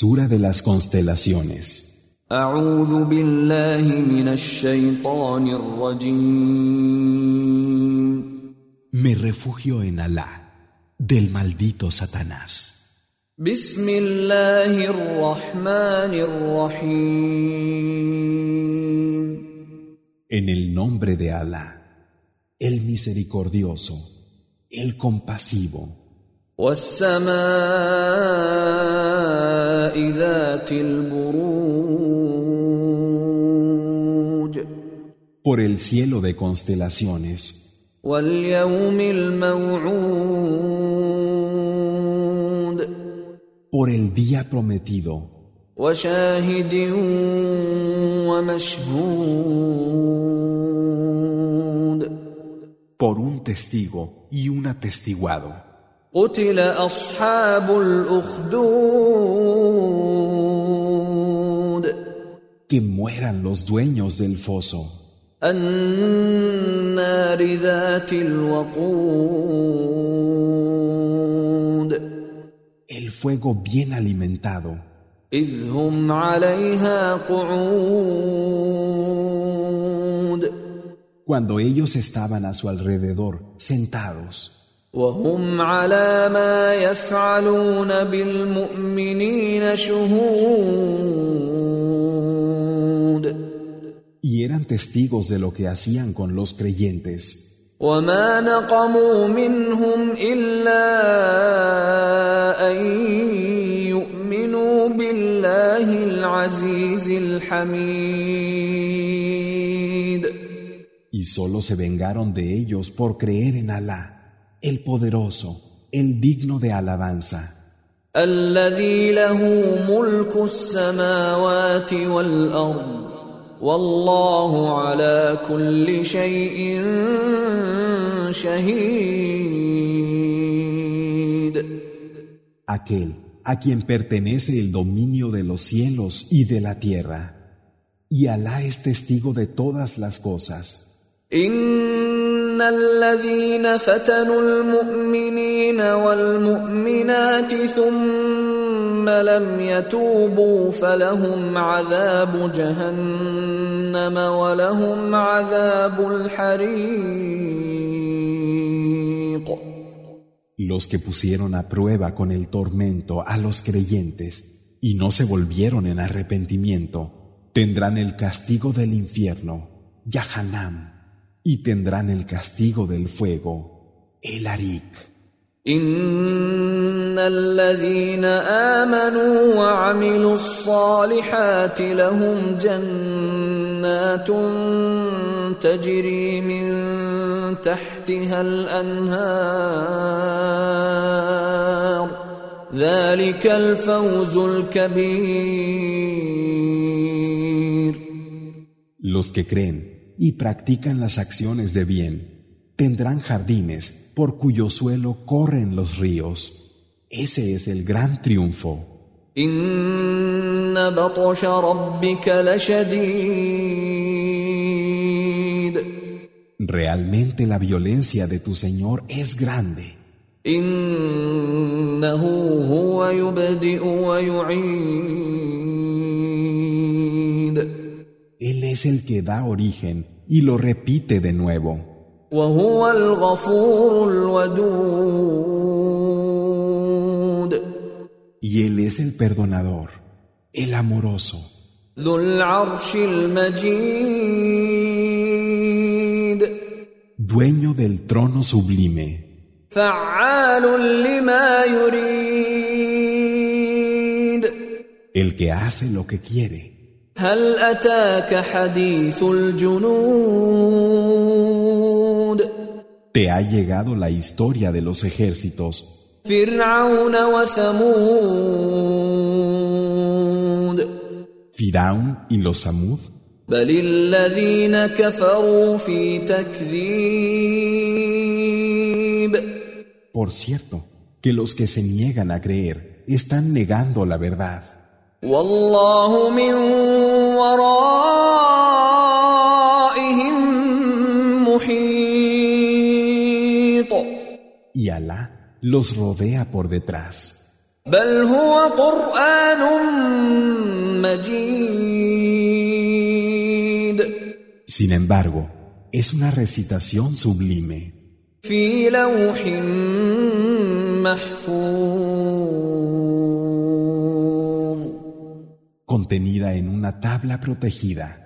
Sura de las constelaciones. أعوذ بالله من الشيطان الرجيم Me refugio en Alá, del maldito Satanás. بسم الله الرحمن الرحيم En el nombre de Alá, el misericordioso, el compasivo, والسماء ذات البروج por el cielo de constelaciones. Por el día prometido. Por un testigo y un atestiguado. Que mueran los dueños del foso, النار ذات الوقود el fuego bien alimentado, إذ هم عليها قعود cuando ellos estaban a su alrededor, sentados, وهم على ما يفعلون بالمؤمنين شهود eran testigos de lo que hacían con los creyentes. وما نقموا منهم إلا أن يؤمنوا بالله العزيز الحميد Y solo se vengaron de ellos por creer en Alá, el poderoso, el digno de alabanza, الذي له ملك السماوات والأرض والله على كل شيء شهيد aquel a quien pertenece el dominio de los cielos y de la tierra. Y Alá es testigo de todas las cosas. إن الذين فتنوا المؤمنين والمؤمنات ثم لم يتوبوا فلهم عذاب جهنم ولهم عذاب الحريق Los que pusieron a prueba con el tormento a los creyentes y no se volvieron en arrepentimiento, tendrán el castigo del infierno, Yahanam, y tendrán el castigo del fuego, el Arik. إن الذين آمنوا وعملوا الصالحات لهم جنات تجري من تحتها الأنهار ذلك الفوز الكبير Los que creen y practican las acciones de bien tendrán jardines por cuyo suelo corren los ríos. Ese es el gran triunfo. Realmente la violencia de tu Señor es grande. Él es el que da origen y lo repite de nuevo. وهو الغفور الودود Y Él es el perdonador, el amoroso, ذو العرش المجيد dueño del trono sublime, فعال لما يريد el que hace lo que quiere. هل أتاك حديث الجنود te ha llegado la historia de los ejércitos. Firaun y los Samud Por cierto, que los que se niegan a creer están negando la verdad. los rodea por detrás. بل هو قرآن مجيد Sin embargo, es una recitación sublime, في لوح محفوظ contenida en una tabla protegida.